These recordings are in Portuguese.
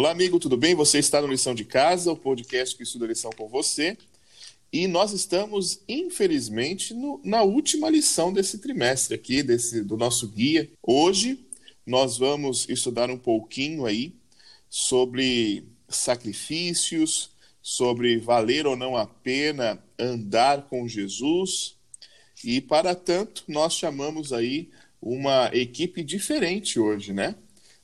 Olá, amigo, tudo bem? Você está no Lição de Casa, o podcast que estuda lição com você. E nós estamos, infelizmente, no, na última lição desse trimestre aqui, desse, do nosso guia. Hoje nós vamos estudar um pouquinho aí sobre sacrifícios, sobre valer ou não a pena andar com Jesus. E para tanto, nós chamamos aí uma equipe diferente hoje, né?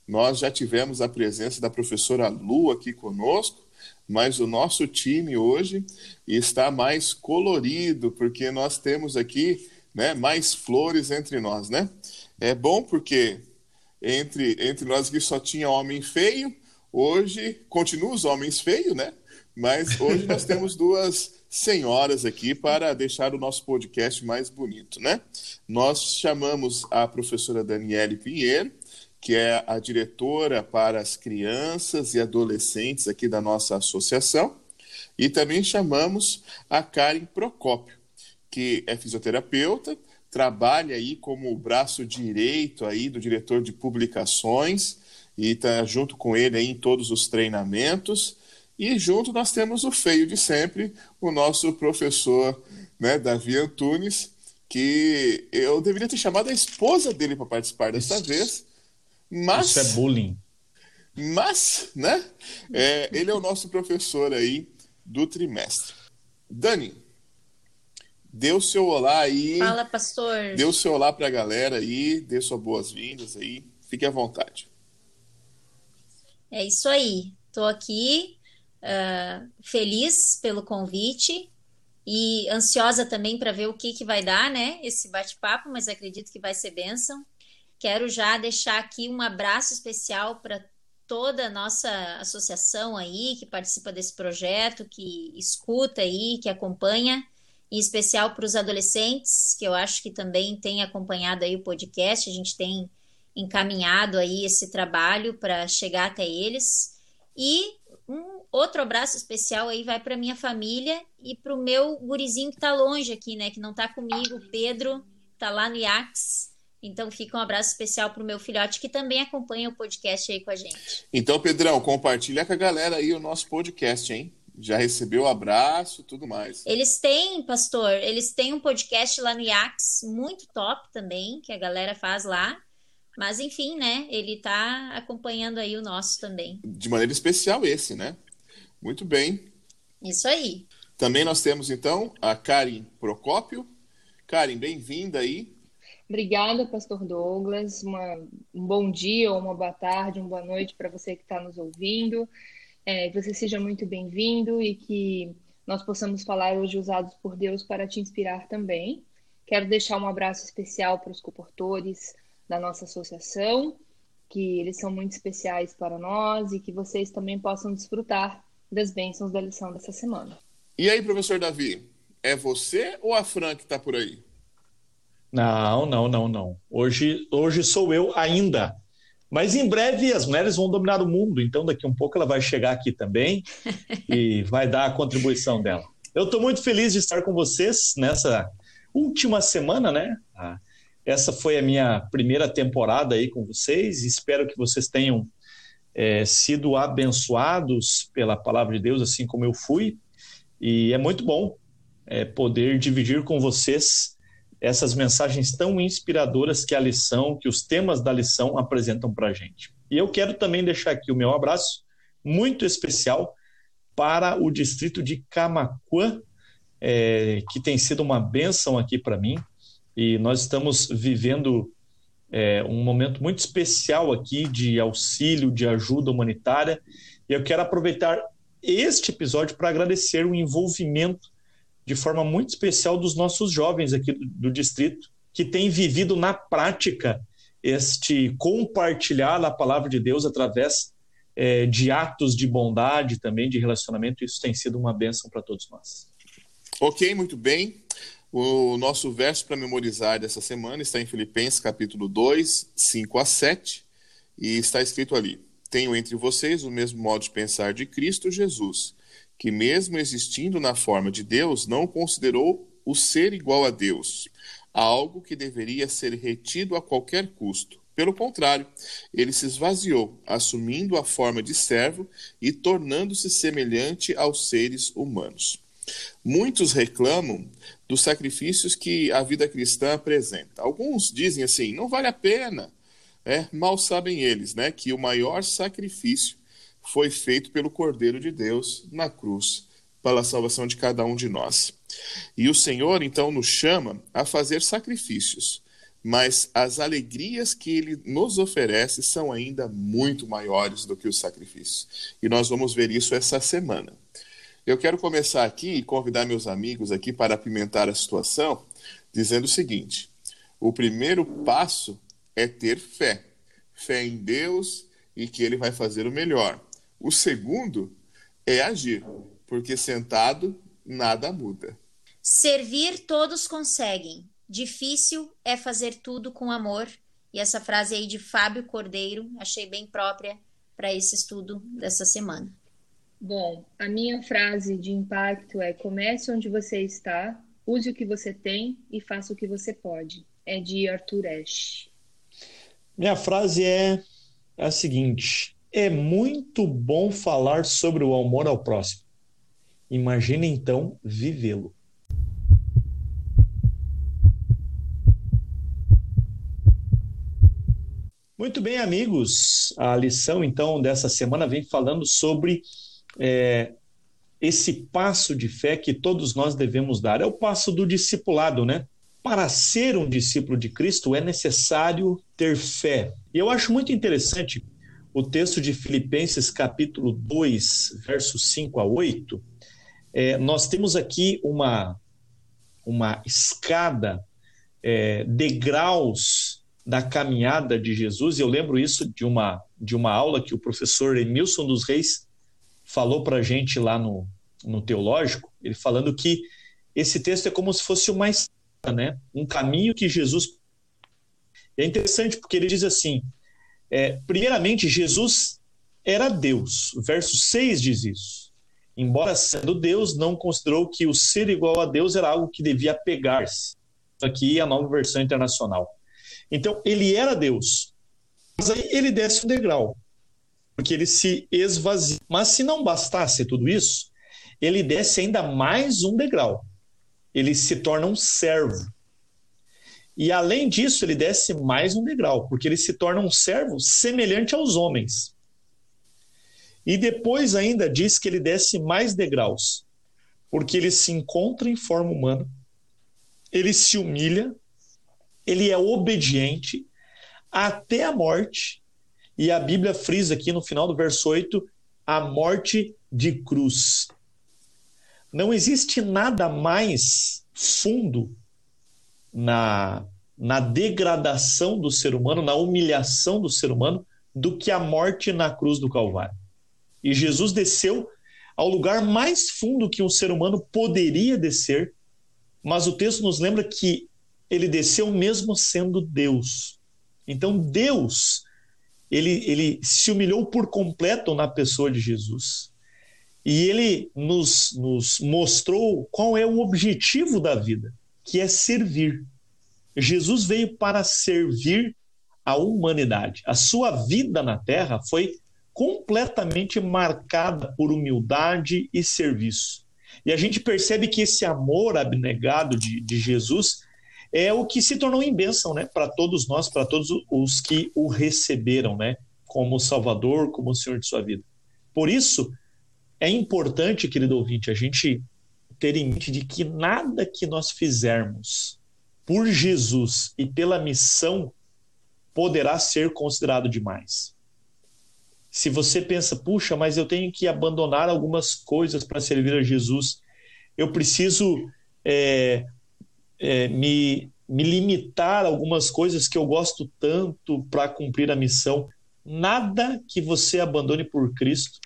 Nós já tivemos a presença da professora Lu aqui conosco, mas o nosso time hoje está mais colorido, porque nós temos aqui né, mais flores entre nós, né? É bom porque entre, entre nós que só tinha homem feio, hoje continua os homens feios, né? Mas hoje nós temos duas senhoras aqui para deixar o nosso podcast mais bonito, né? Nós chamamos a professora Daniele Pinheiro, que é a diretora para as crianças e adolescentes aqui da nossa associação, e também chamamos a Karen Procópio, que é fisioterapeuta, trabalha aí como o braço direito aí do diretor de publicações e está junto com ele aí em todos os treinamentos. E junto nós temos o feio de sempre, o nosso professor né, Davi Antunes, que eu deveria ter chamado a esposa dele para participar dessa vez, mas, Isso é bullying. Mas, né? É, ele é o nosso professor aí do trimestre. Dani, dê o seu olá aí. Fala, pastor. Dê o seu olá para a galera aí, dê suas boas-vindas aí. Fique à vontade. É isso aí. Estou aqui uh, feliz pelo convite e ansiosa também para ver o que, que vai dar, né? Esse bate-papo, mas acredito que vai ser bênção. Quero já deixar aqui um abraço especial para toda a nossa associação aí que participa desse projeto, que escuta aí, que acompanha, em especial para os adolescentes, que eu acho que também tem acompanhado aí o podcast, a gente tem encaminhado aí esse trabalho para chegar até eles. E um outro abraço especial aí vai para minha família e para o meu gurizinho que está longe aqui, né, que não está comigo, Pedro, está lá no IACS então fica um abraço especial para o meu filhote que também acompanha o podcast aí com a gente. Então, Pedrão, compartilha com a galera aí o nosso podcast, hein? Já recebeu o abraço tudo mais. Eles têm, pastor, eles têm um podcast lá no IAX, muito top também, que a galera faz lá. Mas enfim, né? Ele tá acompanhando aí o nosso também. De maneira especial esse, né? Muito bem. Isso aí. Também nós temos então a Karen Procópio. Karen, bem-vinda aí. Obrigada, Pastor Douglas. Uma, um bom dia, uma boa tarde, uma boa noite para você que está nos ouvindo. É, que você seja muito bem-vindo e que nós possamos falar hoje usados por Deus para te inspirar também. Quero deixar um abraço especial para os comportores da nossa associação, que eles são muito especiais para nós e que vocês também possam desfrutar das bênçãos da lição dessa semana. E aí, professor Davi, é você ou a Fran que está por aí? Não, não, não, não. Hoje, hoje sou eu ainda. Mas em breve as mulheres vão dominar o mundo, então daqui a um pouco ela vai chegar aqui também e vai dar a contribuição dela. Eu estou muito feliz de estar com vocês nessa última semana, né? Ah, essa foi a minha primeira temporada aí com vocês. Espero que vocês tenham é, sido abençoados pela palavra de Deus, assim como eu fui. E é muito bom é, poder dividir com vocês essas mensagens tão inspiradoras que a lição, que os temas da lição apresentam para a gente. E eu quero também deixar aqui o meu abraço muito especial para o distrito de Camacuã, é, que tem sido uma bênção aqui para mim. E nós estamos vivendo é, um momento muito especial aqui de auxílio, de ajuda humanitária. E eu quero aproveitar este episódio para agradecer o envolvimento de forma muito especial dos nossos jovens aqui do, do distrito, que têm vivido na prática este compartilhar a palavra de Deus através é, de atos de bondade também, de relacionamento. Isso tem sido uma bênção para todos nós. Ok, muito bem. O nosso verso para memorizar dessa semana está em Filipenses capítulo 2, 5 a 7, e está escrito ali: Tenho entre vocês o mesmo modo de pensar de Cristo Jesus que, mesmo existindo na forma de Deus, não considerou o ser igual a Deus, algo que deveria ser retido a qualquer custo. Pelo contrário, ele se esvaziou, assumindo a forma de servo e tornando-se semelhante aos seres humanos. Muitos reclamam dos sacrifícios que a vida cristã apresenta. Alguns dizem assim: não vale a pena. É, mal sabem eles, né, que o maior sacrifício foi feito pelo Cordeiro de Deus na cruz para a salvação de cada um de nós. E o Senhor então nos chama a fazer sacrifícios, mas as alegrias que ele nos oferece são ainda muito maiores do que os sacrifícios. E nós vamos ver isso essa semana. Eu quero começar aqui e convidar meus amigos aqui para apimentar a situação, dizendo o seguinte: o primeiro passo é ter fé. Fé em Deus e que ele vai fazer o melhor. O segundo é agir, porque sentado nada muda. Servir todos conseguem. Difícil é fazer tudo com amor. E essa frase aí de Fábio Cordeiro, achei bem própria para esse estudo dessa semana. Bom, a minha frase de impacto é: comece onde você está, use o que você tem e faça o que você pode. É de Arthur Ashe. Minha frase é a seguinte: é muito bom falar sobre o amor ao próximo. Imagine então vivê-lo. Muito bem, amigos. A lição então dessa semana vem falando sobre é, esse passo de fé que todos nós devemos dar. É o passo do discipulado, né? Para ser um discípulo de Cristo é necessário ter fé. E eu acho muito interessante o texto de Filipenses, capítulo 2, versos 5 a 8. É, nós temos aqui uma, uma escada, é, degraus da caminhada de Jesus. Eu lembro isso de uma, de uma aula que o professor Emilson dos Reis falou para a gente lá no, no Teológico, ele falando que esse texto é como se fosse uma estrada, né? um caminho que Jesus. É interessante porque ele diz assim: é, primeiramente, Jesus era Deus. O verso 6 diz isso. Embora sendo Deus, não considerou que o ser igual a Deus era algo que devia pegar-se. Aqui é a nova versão internacional. Então, ele era Deus. Mas aí ele desce um degrau porque ele se esvazia. Mas se não bastasse tudo isso, ele desce ainda mais um degrau. Ele se torna um servo. E além disso, ele desce mais um degrau, porque ele se torna um servo semelhante aos homens. E depois ainda diz que ele desce mais degraus, porque ele se encontra em forma humana, ele se humilha, ele é obediente até a morte e a Bíblia frisa aqui no final do verso 8 a morte de cruz. Não existe nada mais fundo na, na degradação do ser humano, na humilhação do ser humano, do que a morte na cruz do Calvário. E Jesus desceu ao lugar mais fundo que um ser humano poderia descer, mas o texto nos lembra que ele desceu mesmo sendo Deus. Então, Deus ele, ele se humilhou por completo na pessoa de Jesus. E ele nos, nos mostrou qual é o objetivo da vida, que é servir. Jesus veio para servir a humanidade. A sua vida na terra foi completamente marcada por humildade e serviço. E a gente percebe que esse amor abnegado de, de Jesus é o que se tornou em bênção, né, para todos nós, para todos os que o receberam, né, como Salvador, como Senhor de sua vida. Por isso, é importante, querido ouvinte, a gente ter em mente de que nada que nós fizermos por Jesus e pela missão poderá ser considerado demais. Se você pensa, puxa, mas eu tenho que abandonar algumas coisas para servir a Jesus, eu preciso é, é, me, me limitar a algumas coisas que eu gosto tanto para cumprir a missão. Nada que você abandone por Cristo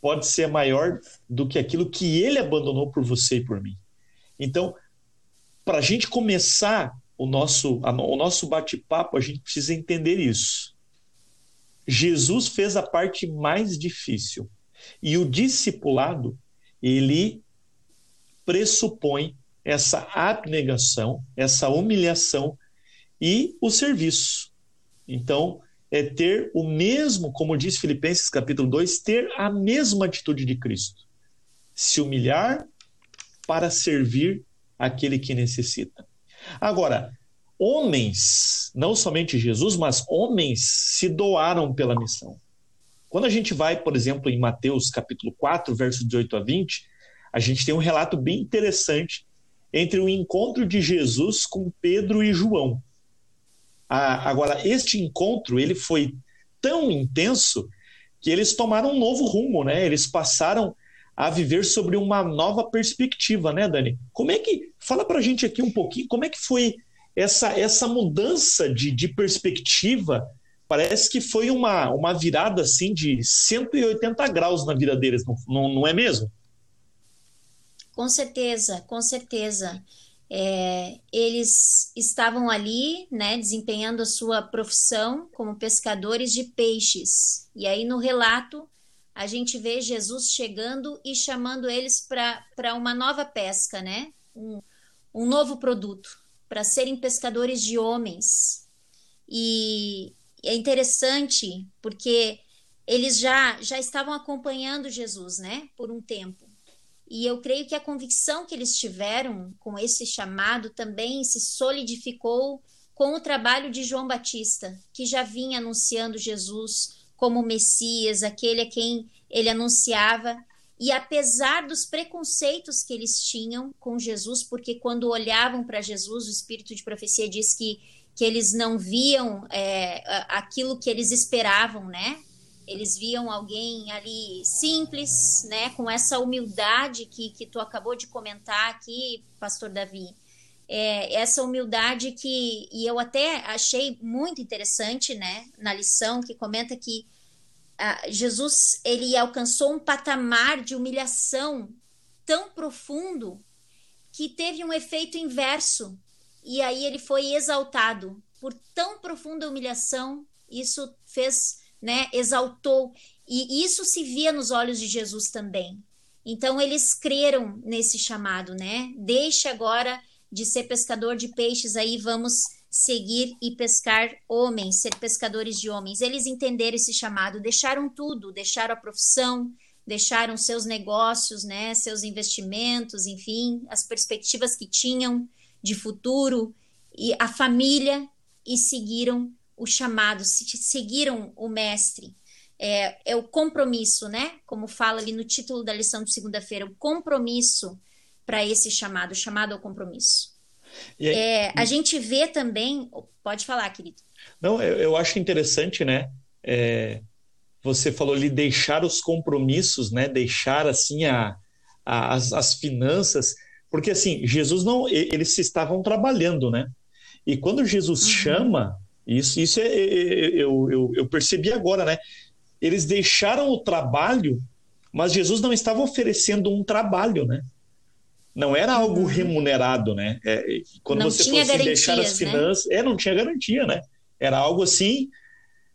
pode ser maior do que aquilo que ele abandonou por você e por mim. Então, para a gente começar o nosso, o nosso bate-papo, a gente precisa entender isso. Jesus fez a parte mais difícil. E o discipulado, ele pressupõe essa abnegação, essa humilhação e o serviço. Então, é ter o mesmo, como diz Filipenses capítulo 2, ter a mesma atitude de Cristo. Se humilhar para servir aquele que necessita. Agora, homens, não somente Jesus, mas homens se doaram pela missão. Quando a gente vai, por exemplo, em Mateus capítulo 4, versos 18 a 20, a gente tem um relato bem interessante entre o encontro de Jesus com Pedro e João. Ah, agora, este encontro ele foi tão intenso que eles tomaram um novo rumo, né? Eles passaram a viver sobre uma nova perspectiva, né, Dani? Como é que fala para a gente aqui um pouquinho como é que foi essa essa mudança de, de perspectiva? Parece que foi uma, uma virada assim de 180 graus na vida deles, não, não, não é mesmo? Com certeza, com certeza. É, eles estavam ali, né, desempenhando a sua profissão como pescadores de peixes. E aí no relato a gente vê Jesus chegando e chamando eles para uma nova pesca, né? Um, um novo produto, para serem pescadores de homens. E é interessante porque eles já, já estavam acompanhando Jesus, né, por um tempo. E eu creio que a convicção que eles tiveram com esse chamado também se solidificou com o trabalho de João Batista, que já vinha anunciando Jesus como Messias, aquele a quem ele anunciava. E apesar dos preconceitos que eles tinham com Jesus, porque quando olhavam para Jesus, o espírito de profecia diz que, que eles não viam é, aquilo que eles esperavam, né? Eles viam alguém ali simples, né, com essa humildade que, que tu acabou de comentar aqui, Pastor Davi. É, essa humildade que, e eu até achei muito interessante, né, na lição, que comenta que ah, Jesus, ele alcançou um patamar de humilhação tão profundo que teve um efeito inverso, e aí ele foi exaltado por tão profunda humilhação, isso fez né, exaltou. E isso se via nos olhos de Jesus também. Então eles creram nesse chamado, né? Deixe agora de ser pescador de peixes, aí vamos seguir e pescar homens, ser pescadores de homens. Eles entenderam esse chamado, deixaram tudo, deixaram a profissão, deixaram seus negócios, né, seus investimentos, enfim, as perspectivas que tinham de futuro e a família e seguiram o chamado, seguiram o mestre. É, é o compromisso, né? Como fala ali no título da lição de segunda-feira, o compromisso para esse chamado, chamado ao compromisso. Aí, é, a gente vê também. Pode falar, querido. Não, eu, eu acho interessante, né? É, você falou ali deixar os compromissos, né? Deixar assim a, a as, as finanças, porque assim Jesus não, eles estavam trabalhando, né? E quando Jesus uhum. chama isso, isso é, é, é, eu, eu, eu percebi agora, né? Eles deixaram o trabalho, mas Jesus não estava oferecendo um trabalho, né? Não era algo uhum. remunerado, né? É, quando não você fosse assim, deixar as né? finanças, né? é, não tinha garantia, né? Era algo assim.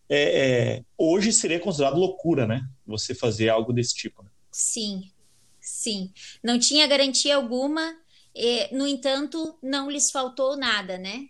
É, é, hoje seria considerado loucura, né? Você fazer algo desse tipo. Né? Sim, sim. Não tinha garantia alguma. E, no entanto, não lhes faltou nada, né?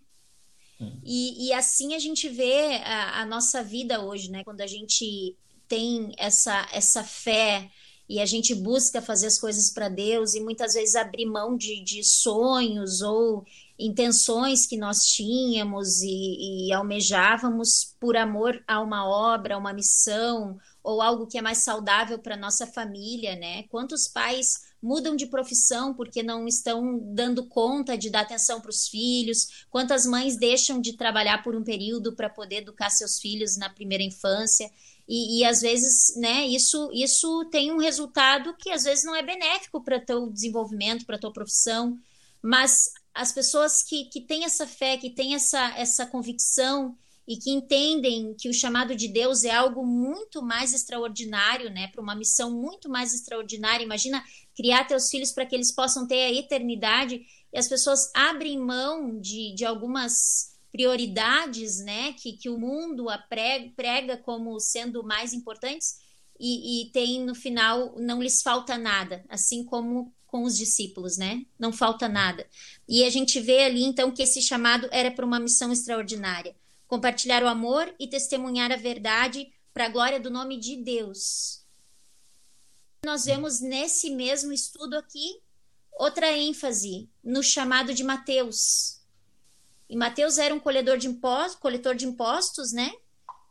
E, e, assim a gente vê a, a, nossa vida hoje, né? Quando a gente tem essa, essa fé e a gente busca fazer as coisas para Deus e muitas vezes abrir mão de, de sonhos ou intenções que nós tínhamos e, e almejávamos por amor a uma obra, a uma missão ou algo que é mais saudável para nossa família, né? Quantos pais mudam de profissão porque não estão dando conta de dar atenção para os filhos, quantas mães deixam de trabalhar por um período para poder educar seus filhos na primeira infância. E, e, às vezes, né, isso, isso tem um resultado que às vezes não é benéfico para teu desenvolvimento, para tua profissão, mas as pessoas que, que têm essa fé, que têm essa, essa convicção e que entendem que o chamado de Deus é algo muito mais extraordinário, né, para uma missão muito mais extraordinária. Imagina criar teus filhos para que eles possam ter a eternidade e as pessoas abrem mão de, de algumas prioridades, né, que, que o mundo prega, prega como sendo mais importantes e, e tem no final não lhes falta nada, assim como com os discípulos, né? Não falta nada. E a gente vê ali então que esse chamado era para uma missão extraordinária. Compartilhar o amor e testemunhar a verdade para a glória do nome de Deus. Nós vemos nesse mesmo estudo aqui outra ênfase no chamado de Mateus. E Mateus era um coletor de impostos, coletor de impostos, né?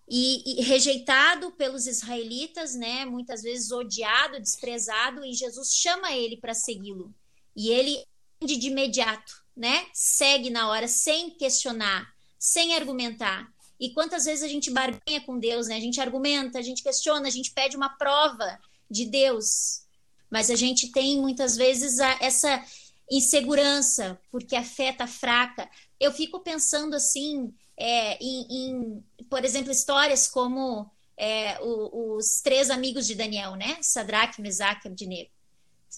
E, e, rejeitado pelos israelitas, né? Muitas vezes odiado, desprezado, e Jesus chama ele para segui-lo. E ele de imediato, né? Segue na hora, sem questionar, sem argumentar. E quantas vezes a gente barganha com Deus, né? A gente argumenta, a gente questiona, a gente pede uma prova de Deus, mas a gente tem muitas vezes a, essa insegurança porque a fé está fraca. Eu fico pensando assim é, em, em, por exemplo, histórias como é, o, os três amigos de Daniel, né? Sadraque, Mesaque e Abdinego.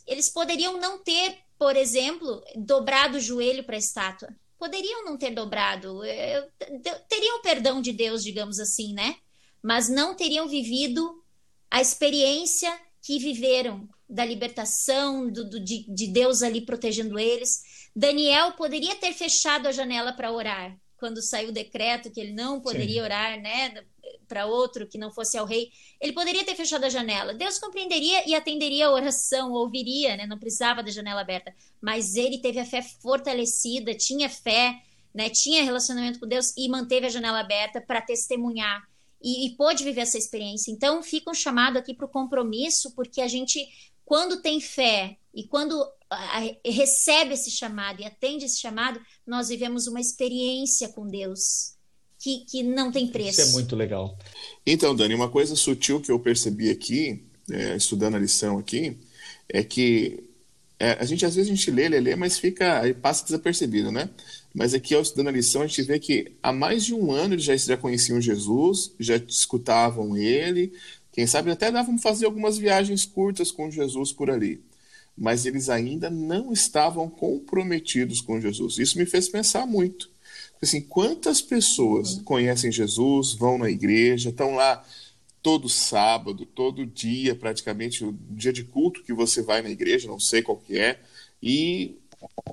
Eles poderiam não ter, por exemplo, dobrado o joelho para a estátua. Poderiam não ter dobrado. É, teriam perdão de Deus, digamos assim, né? Mas não teriam vivido a experiência que viveram da libertação, do, do de, de Deus ali protegendo eles. Daniel poderia ter fechado a janela para orar, quando saiu o decreto que ele não poderia Sim. orar, né, para outro que não fosse ao rei, ele poderia ter fechado a janela. Deus compreenderia e atenderia a oração, ouviria, né, não precisava da janela aberta. Mas ele teve a fé fortalecida, tinha fé, né, tinha relacionamento com Deus e manteve a janela aberta para testemunhar e, e pôde viver essa experiência. Então, fica um chamado aqui para o compromisso, porque a gente quando tem fé e quando recebe esse chamado e atende esse chamado, nós vivemos uma experiência com Deus que, que não tem preço. Isso é muito legal. Então, Dani, uma coisa sutil que eu percebi aqui, é, estudando a lição aqui, é que é, a gente às vezes a gente lê, lê, lê, mas fica aí passa desapercebido, né? Mas aqui ao estudando a lição a gente vê que há mais de um ano eles já, já conheciam Jesus, já escutavam ele, quem sabe até davam fazer algumas viagens curtas com Jesus por ali. Mas eles ainda não estavam comprometidos com Jesus. Isso me fez pensar muito. Assim, quantas pessoas uhum. conhecem Jesus, vão na igreja, estão lá todo sábado, todo dia, praticamente, o dia de culto que você vai na igreja, não sei qual que é, e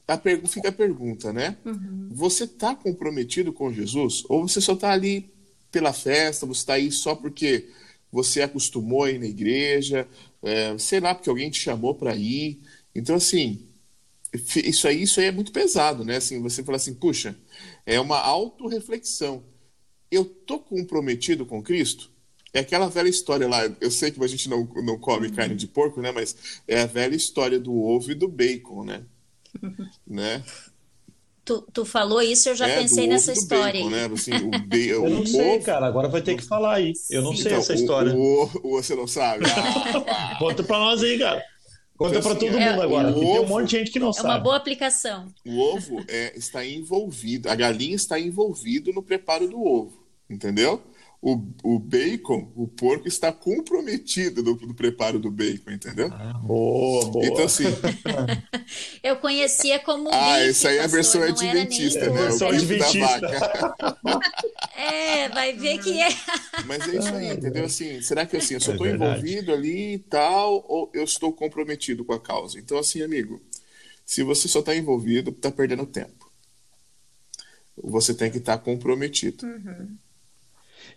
a fica a pergunta, né? Uhum. Você está comprometido com Jesus? Ou você só está ali pela festa, você está aí só porque você acostumou a ir na igreja, é, sei lá, porque alguém te chamou para ir. Então, assim, isso aí, isso aí é muito pesado, né? Assim, você fala assim, puxa, é uma autorreflexão. Eu tô comprometido com Cristo? É aquela velha história lá, eu sei que a gente não, não come uhum. carne de porco, né? Mas é a velha história do ovo e do bacon, né? né? Tu, tu falou isso, eu já é, pensei nessa história. Bacon, né? assim, o ba... eu não sei, ovo... cara. Agora vai ter que falar aí. Eu não Sim. sei então, essa história. O, o, você não sabe? Ah, Conta pra nós aí, cara. Conta então, para assim, todo mundo é, agora. Ovo, tem um monte de gente que não é sabe. É uma boa aplicação. O ovo é, está envolvido, a galinha está envolvido no preparo do ovo, entendeu? O, o bacon, o porco está comprometido no, no preparo do bacon, entendeu? Ah, boa, boa. Então, assim. eu conhecia como. Ah, bife, isso aí é a versão adventista, né? O bife da vaca. é, vai ver que é. Mas é isso aí, entendeu? Assim, será que assim, eu só estou é envolvido ali e tal, ou eu estou comprometido com a causa? Então, assim, amigo, se você só está envolvido, está perdendo tempo. Você tem que estar tá comprometido. Uhum.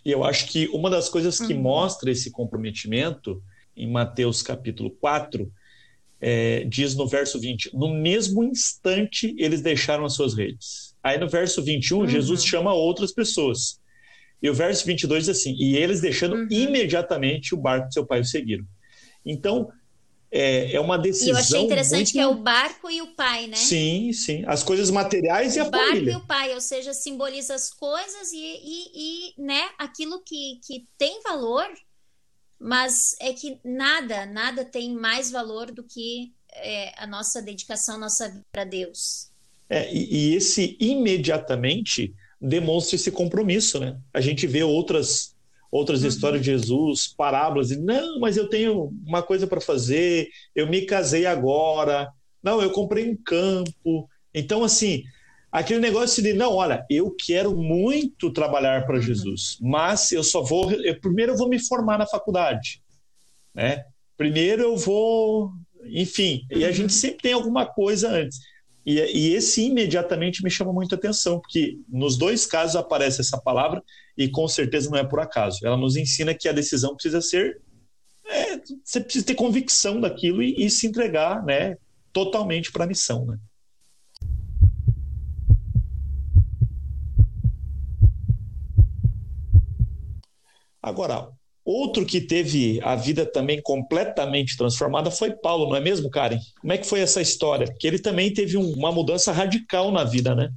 E eu acho que uma das coisas que uhum. mostra esse comprometimento, em Mateus capítulo 4, é, diz no verso 20: No mesmo instante eles deixaram as suas redes. Aí no verso 21, uhum. Jesus chama outras pessoas. E o verso 22 diz assim: E eles deixando uhum. imediatamente o barco de seu pai o seguiram. Então, é, é uma decisão. E eu achei interessante muito... que é o barco e o pai, né? Sim, sim. As coisas materiais o e a família. O barco e o pai, ou seja, simboliza as coisas e, e, e, né, aquilo que, que tem valor, mas é que nada, nada tem mais valor do que é, a nossa dedicação, a nossa vida a Deus. É, e, e esse imediatamente demonstra esse compromisso, né? A gente vê outras outras uhum. histórias de Jesus, parábolas, e não, mas eu tenho uma coisa para fazer, eu me casei agora, não, eu comprei um campo. Então, assim, aquele negócio de, não, olha, eu quero muito trabalhar para uhum. Jesus, mas eu só vou, eu, primeiro eu vou me formar na faculdade, né? Primeiro eu vou, enfim, e a gente uhum. sempre tem alguma coisa antes. E, e esse imediatamente me chama muita atenção, porque nos dois casos aparece essa palavra e com certeza não é por acaso. Ela nos ensina que a decisão precisa ser. É, você precisa ter convicção daquilo e, e se entregar né, totalmente para a missão. Né? Agora, outro que teve a vida também completamente transformada foi Paulo, não é mesmo, Karen? Como é que foi essa história? Que ele também teve um, uma mudança radical na vida, né?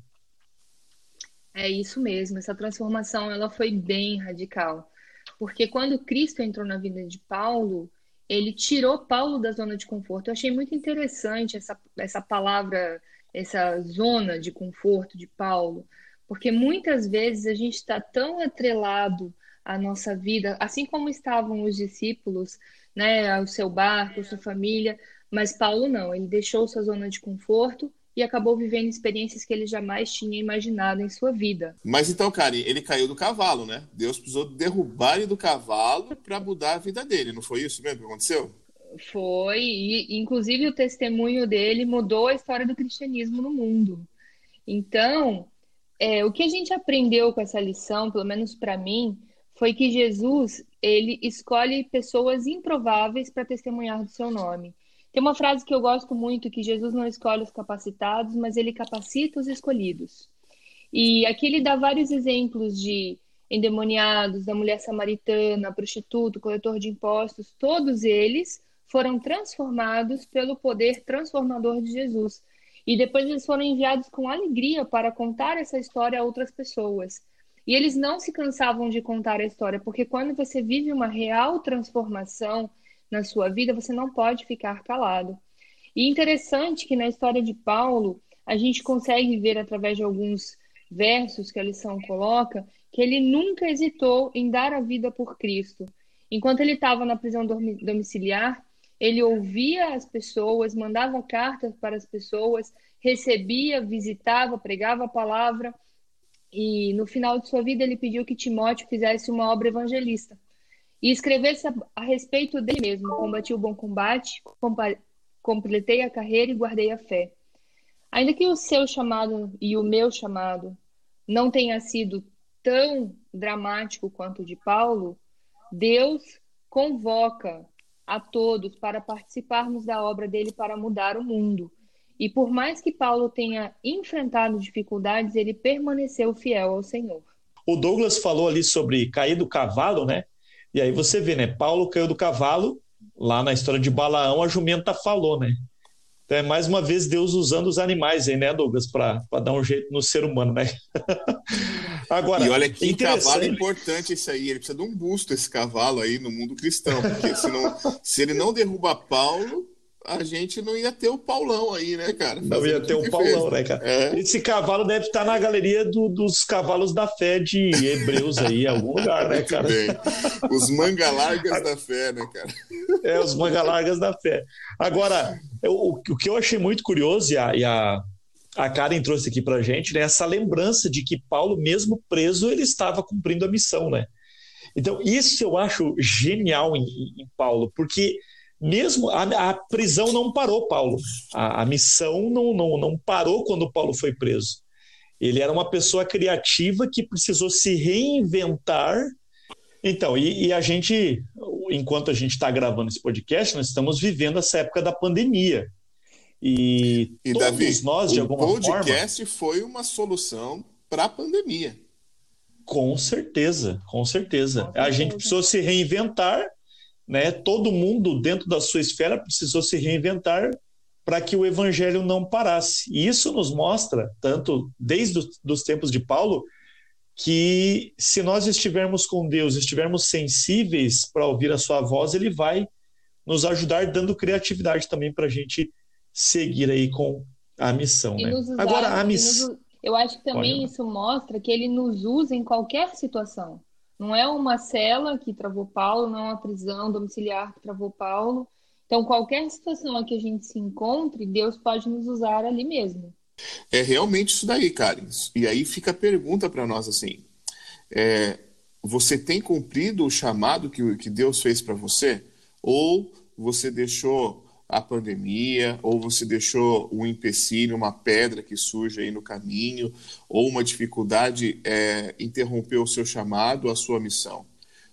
É isso mesmo, essa transformação ela foi bem radical. Porque quando Cristo entrou na vida de Paulo, ele tirou Paulo da zona de conforto. Eu achei muito interessante essa, essa palavra, essa zona de conforto de Paulo, porque muitas vezes a gente está tão atrelado a nossa vida, assim como estavam os discípulos, né, o seu barco, a sua família, mas Paulo não, ele deixou sua zona de conforto e acabou vivendo experiências que ele jamais tinha imaginado em sua vida. Mas então, Karen, ele caiu do cavalo, né? Deus precisou derrubar ele do cavalo para mudar a vida dele, não foi isso mesmo que aconteceu? Foi, e inclusive o testemunho dele mudou a história do cristianismo no mundo. Então, é, o que a gente aprendeu com essa lição, pelo menos para mim, foi que Jesus ele escolhe pessoas improváveis para testemunhar do seu nome. Tem uma frase que eu gosto muito que Jesus não escolhe os capacitados, mas ele capacita os escolhidos. E aqui ele dá vários exemplos de endemoniados, da mulher samaritana, prostituto, coletor de impostos, todos eles foram transformados pelo poder transformador de Jesus. E depois eles foram enviados com alegria para contar essa história a outras pessoas. E eles não se cansavam de contar a história, porque quando você vive uma real transformação na sua vida, você não pode ficar calado. E interessante que na história de Paulo, a gente consegue ver através de alguns versos que a lição coloca, que ele nunca hesitou em dar a vida por Cristo. Enquanto ele estava na prisão domiciliar, ele ouvia as pessoas, mandava cartas para as pessoas, recebia, visitava, pregava a palavra e no final de sua vida ele pediu que Timóteo fizesse uma obra evangelista e escrevesse a, a respeito dele mesmo. Combati o bom combate, completei a carreira e guardei a fé. Ainda que o seu chamado e o meu chamado não tenha sido tão dramático quanto o de Paulo, Deus convoca a todos para participarmos da obra dele para mudar o mundo. E por mais que Paulo tenha enfrentado dificuldades, ele permaneceu fiel ao Senhor. O Douglas falou ali sobre cair do cavalo, né? E aí você vê, né? Paulo caiu do cavalo, lá na história de Balaão, a jumenta falou, né? Então é mais uma vez Deus usando os animais aí, né, Douglas, para dar um jeito no ser humano, né? Agora, e olha que cavalo importante esse aí, ele precisa de um busto esse cavalo aí no mundo cristão, porque senão, se ele não derruba Paulo, a gente não ia ter o Paulão aí, né, cara? Não ia ter o Paulão, fez. né, cara? É. Esse cavalo deve estar na galeria do, dos cavalos da fé de Hebreus aí, em algum lugar, né, cara? Bem. Os manga-largas da fé, né, cara? É, os manga-largas da fé. Agora, eu, o, o, que eu achei muito curioso, e a, e a, a Karen trouxe aqui pra gente, né, essa lembrança de que Paulo, mesmo preso, ele estava cumprindo a missão, né? Então, isso eu acho genial em, em Paulo, porque mesmo a, a prisão não parou Paulo. A, a, missão não, não, não parou quando Paulo foi preso. Ele era uma pessoa criativa que precisou se reinventar. Então, e, e a gente, enquanto a gente está gravando esse podcast, nós estamos vivendo essa época da pandemia. E, e todos Davi, nós, de alguma forma. O podcast foi uma solução para a pandemia. Com certeza, com certeza. A gente precisou se reinventar né? Todo mundo dentro da sua esfera precisou se reinventar para que o evangelho não parasse. E isso nos mostra, tanto desde os tempos de Paulo, que se nós estivermos com Deus, estivermos sensíveis para ouvir a sua voz, ele vai nos ajudar dando criatividade também para a gente seguir aí com a missão. Né? Agora, a missão. Eu acho que também isso mostra que ele nos usa em qualquer situação. Não é uma cela que travou Paulo, não é uma prisão domiciliar que travou Paulo. Então, qualquer situação que a gente se encontre, Deus pode nos usar ali mesmo. É realmente isso daí, Karen. E aí fica a pergunta para nós assim: é, você tem cumprido o chamado que, que Deus fez para você? Ou você deixou a pandemia, ou você deixou um empecilho, uma pedra que surge aí no caminho, ou uma dificuldade é, interrompeu o seu chamado, a sua missão.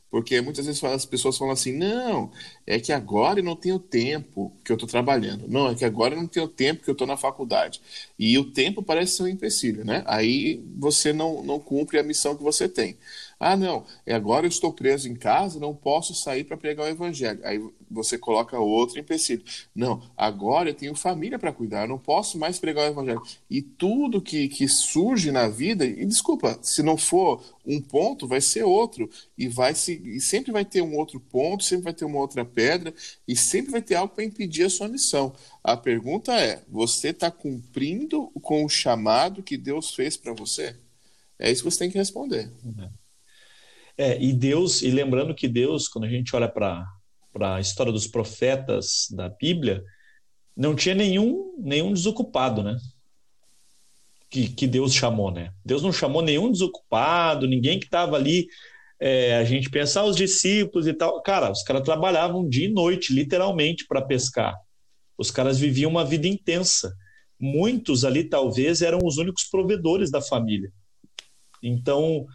Porque muitas vezes as pessoas falam assim: não, é que agora eu não tenho tempo que eu estou trabalhando. Não, é que agora eu não tenho tempo que eu estou na faculdade. E o tempo parece ser um empecilho, né? Aí você não, não cumpre a missão que você tem. Ah, não, é agora eu estou preso em casa, não posso sair para pregar o evangelho. Aí você coloca outro empecilho. Não, agora eu tenho família para cuidar, eu não posso mais pregar o evangelho. E tudo que, que surge na vida, e desculpa, se não for um ponto, vai ser outro. E, vai se, e sempre vai ter um outro ponto, sempre vai ter uma outra pedra, e sempre vai ter algo para impedir a sua missão. A pergunta é: você está cumprindo com o chamado que Deus fez para você? É isso que você tem que responder. Uhum. É, e Deus, e lembrando que Deus, quando a gente olha para a história dos profetas da Bíblia, não tinha nenhum, nenhum desocupado, né? Que, que Deus chamou, né? Deus não chamou nenhum desocupado, ninguém que estava ali. É, a gente pensar ah, os discípulos e tal. Cara, os caras trabalhavam dia e noite, literalmente, para pescar. Os caras viviam uma vida intensa. Muitos ali, talvez, eram os únicos provedores da família. Então,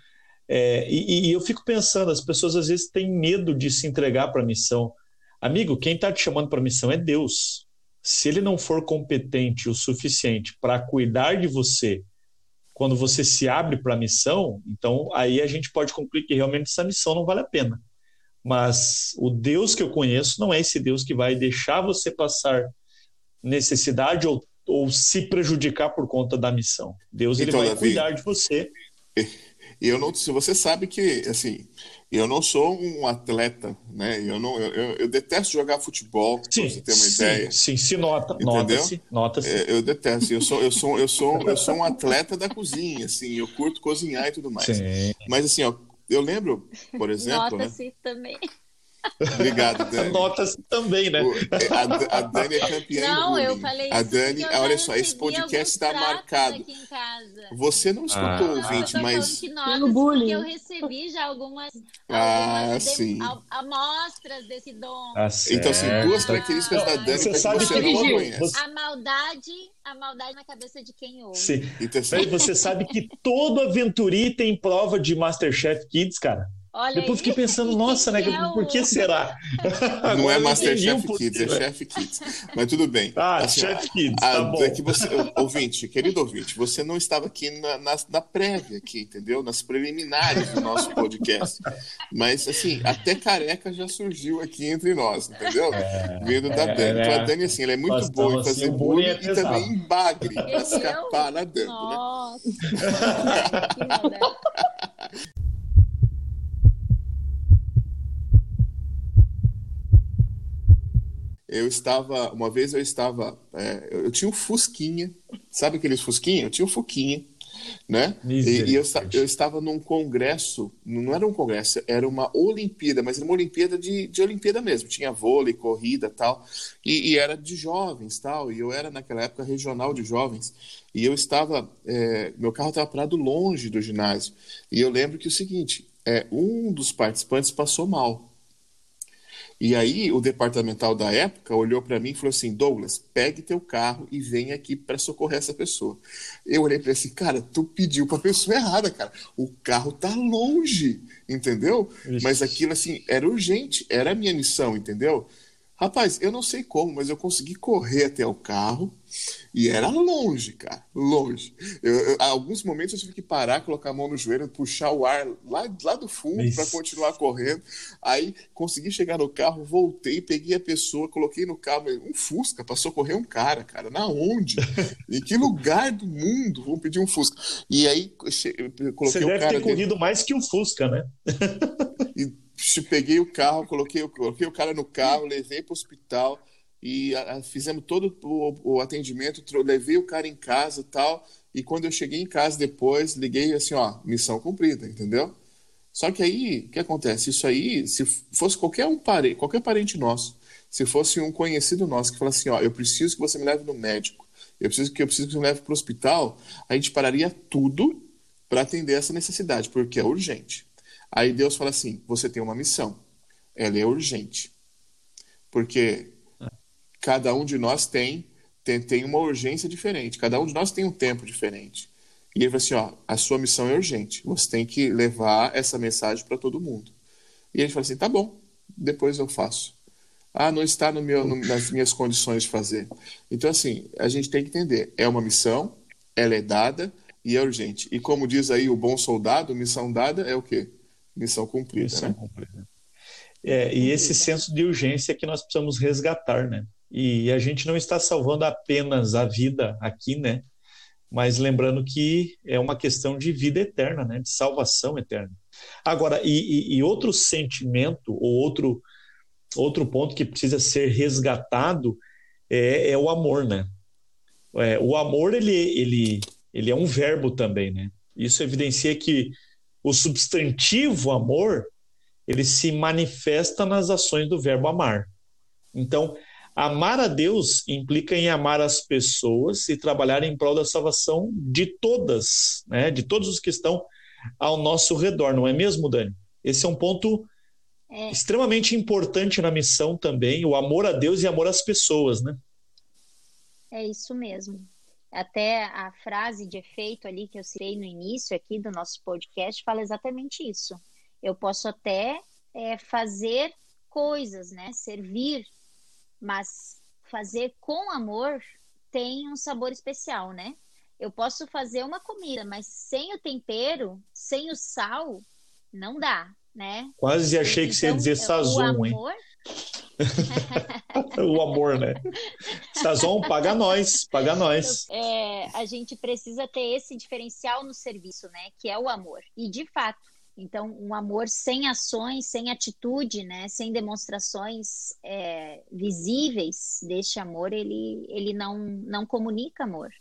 é, e, e, eu fico pensando, as pessoas às vezes têm medo de se entregar para a missão. Amigo, quem está te chamando para a missão é Deus. Se ele não for competente o suficiente para cuidar de você quando você se abre para a missão, então aí a gente pode concluir que realmente essa missão não vale a pena. Mas o Deus que eu conheço não é esse Deus que vai deixar você passar necessidade ou, ou se prejudicar por conta da missão. Deus então, ele vai Davi, cuidar de você. E eu não, se você sabe que, assim, eu não sou um atleta, né? Eu não, eu, eu detesto jogar futebol, sim, pra você ter uma sim, ideia. Sim, se nota, nota-se, nota-se. É, eu detesto. Eu sou, eu sou, eu sou, eu sou um atleta da cozinha, assim. Eu curto cozinhar e tudo mais. Sim. Mas assim, ó, eu lembro, por exemplo, nota-se né? também. Obrigado, Dani. Nota-se também, né? É, a, a, Dani é campeã Não, eu falei A Dani, olha só, esse podcast está marcado. Você não escutou ah. o ouvinte, não, mas. Pelo bullying. eu recebi já algumas, ah, algumas sim. amostras desse dom. Ah, então, assim, duas características da Dani você sabe que você não conhece. A maldade, a maldade na cabeça de quem ouve. Sim. Então, assim... Você sabe que todo aventureiro tem prova de Masterchef Kids, cara. Olha Depois fiquei pensando, nossa, né? É o... Por que será? Não é Masterchef Kids, é Chef Kids. Mas tudo bem. Ah, assim, Chef Kids. A, tá é que você, ouvinte, querido ouvinte, você não estava aqui na, na, na, prévia, aqui, entendeu? Nas preliminares do nosso podcast. Mas, assim, até careca já surgiu aqui entre nós, entendeu? É, Vindo da é, Dani. Então, a Dani, assim, ela é muito boa em fazer assim, bullying é e também em bagre, para escapar nadando, né? Nossa! Né? Eu estava, uma vez eu estava, é, eu tinha um Fusquinha, sabe aqueles Fusquinha? Eu tinha um Fuquinha, né? E, e eu, eu, estava num congresso, não era um congresso, era uma Olimpíada, mas era uma Olimpíada de, de Olimpíada mesmo, tinha vôlei, corrida tal, e, e, era de jovens tal, e eu era naquela época regional de jovens, e eu estava, é, meu carro estava parado longe do ginásio, e eu lembro que o seguinte, é, um dos participantes passou mal, e aí o departamental da época olhou para mim e falou assim: Douglas, pegue teu carro e vem aqui para socorrer essa pessoa. Eu olhei para ele assim, cara, tu pediu para a pessoa errada, cara. O carro tá longe, entendeu? Ixi. Mas aquilo assim era urgente, era a minha missão, entendeu? Rapaz, eu não sei como, mas eu consegui correr até o carro e era longe, cara, longe. Eu, eu, alguns momentos eu tive que parar, colocar a mão no joelho, puxar o ar lá, lá do fundo para continuar correndo. Aí consegui chegar no carro, voltei, peguei a pessoa, coloquei no carro, um Fusca, passou a correr um cara, cara, na onde? em que lugar do mundo vão pedir um Fusca? E aí eu coloquei Você o deve cara. ter corrido mais que o Fusca, né? e peguei o carro, coloquei, coloquei o cara no carro, levei para o hospital e a, a, fizemos todo o, o, atendimento, levei o cara em casa tal. E quando eu cheguei em casa depois, liguei assim, ó, missão cumprida, entendeu? Só que aí, o que acontece? Isso aí, se fosse qualquer um parente, qualquer parente nosso, se fosse um conhecido nosso que falasse assim, ó, eu preciso que você me leve no médico, eu preciso que eu preciso que você me leve para o hospital, a gente pararia tudo para atender essa necessidade, porque é urgente. Aí Deus fala assim: você tem uma missão, ela é urgente. Porque cada um de nós tem, tem, tem uma urgência diferente, cada um de nós tem um tempo diferente. E ele falou assim: ó, a sua missão é urgente, você tem que levar essa mensagem para todo mundo. E ele falou assim: tá bom, depois eu faço. Ah, não está no meu, no, nas minhas condições de fazer. Então, assim, a gente tem que entender: é uma missão, ela é dada e é urgente. E como diz aí o bom soldado, missão dada é o quê? Missão cumprida. Missão né? cumprida. É, e esse senso de urgência que nós precisamos resgatar, né? E a gente não está salvando apenas a vida aqui, né? Mas lembrando que é uma questão de vida eterna, né? De salvação eterna. Agora, e, e outro sentimento, ou outro, outro ponto que precisa ser resgatado é, é o amor, né? É, o amor, ele, ele, ele é um verbo também, né? Isso evidencia que o substantivo amor, ele se manifesta nas ações do verbo amar. Então, amar a Deus implica em amar as pessoas e trabalhar em prol da salvação de todas, né? De todos os que estão ao nosso redor, não é mesmo, Dani? Esse é um ponto é. extremamente importante na missão também, o amor a Deus e amor às pessoas, né? É isso mesmo. Até a frase de efeito ali que eu citei no início aqui do nosso podcast fala exatamente isso. Eu posso até é, fazer coisas, né? Servir, mas fazer com amor tem um sabor especial, né? Eu posso fazer uma comida, mas sem o tempero, sem o sal, não dá, né? Quase achei que então, você ia então, dizer sazon, hein? o amor, né? Sazon paga nós, paga nós. É, a gente precisa ter esse diferencial no serviço, né? Que é o amor. E de fato, então, um amor sem ações, sem atitude, né, sem demonstrações é, visíveis deste amor, ele, ele não, não comunica amor.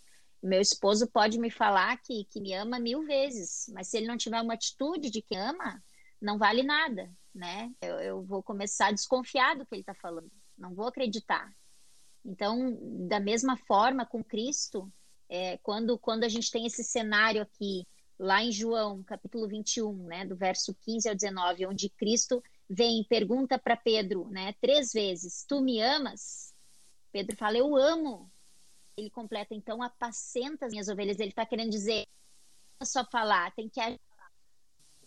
Meu esposo pode me falar que, que me ama mil vezes, mas se ele não tiver uma atitude de que ama, não vale nada, né? Eu, eu vou começar a desconfiar do que ele está falando, não vou acreditar. Então, da mesma forma com Cristo, é, quando, quando a gente tem esse cenário aqui, lá em João, capítulo 21, né, do verso 15 ao 19, onde Cristo vem e pergunta para Pedro, né, três vezes: Tu me amas? Pedro fala: Eu amo ele completa então apacenta as minhas ovelhas. Ele está querendo dizer não é só falar, tem que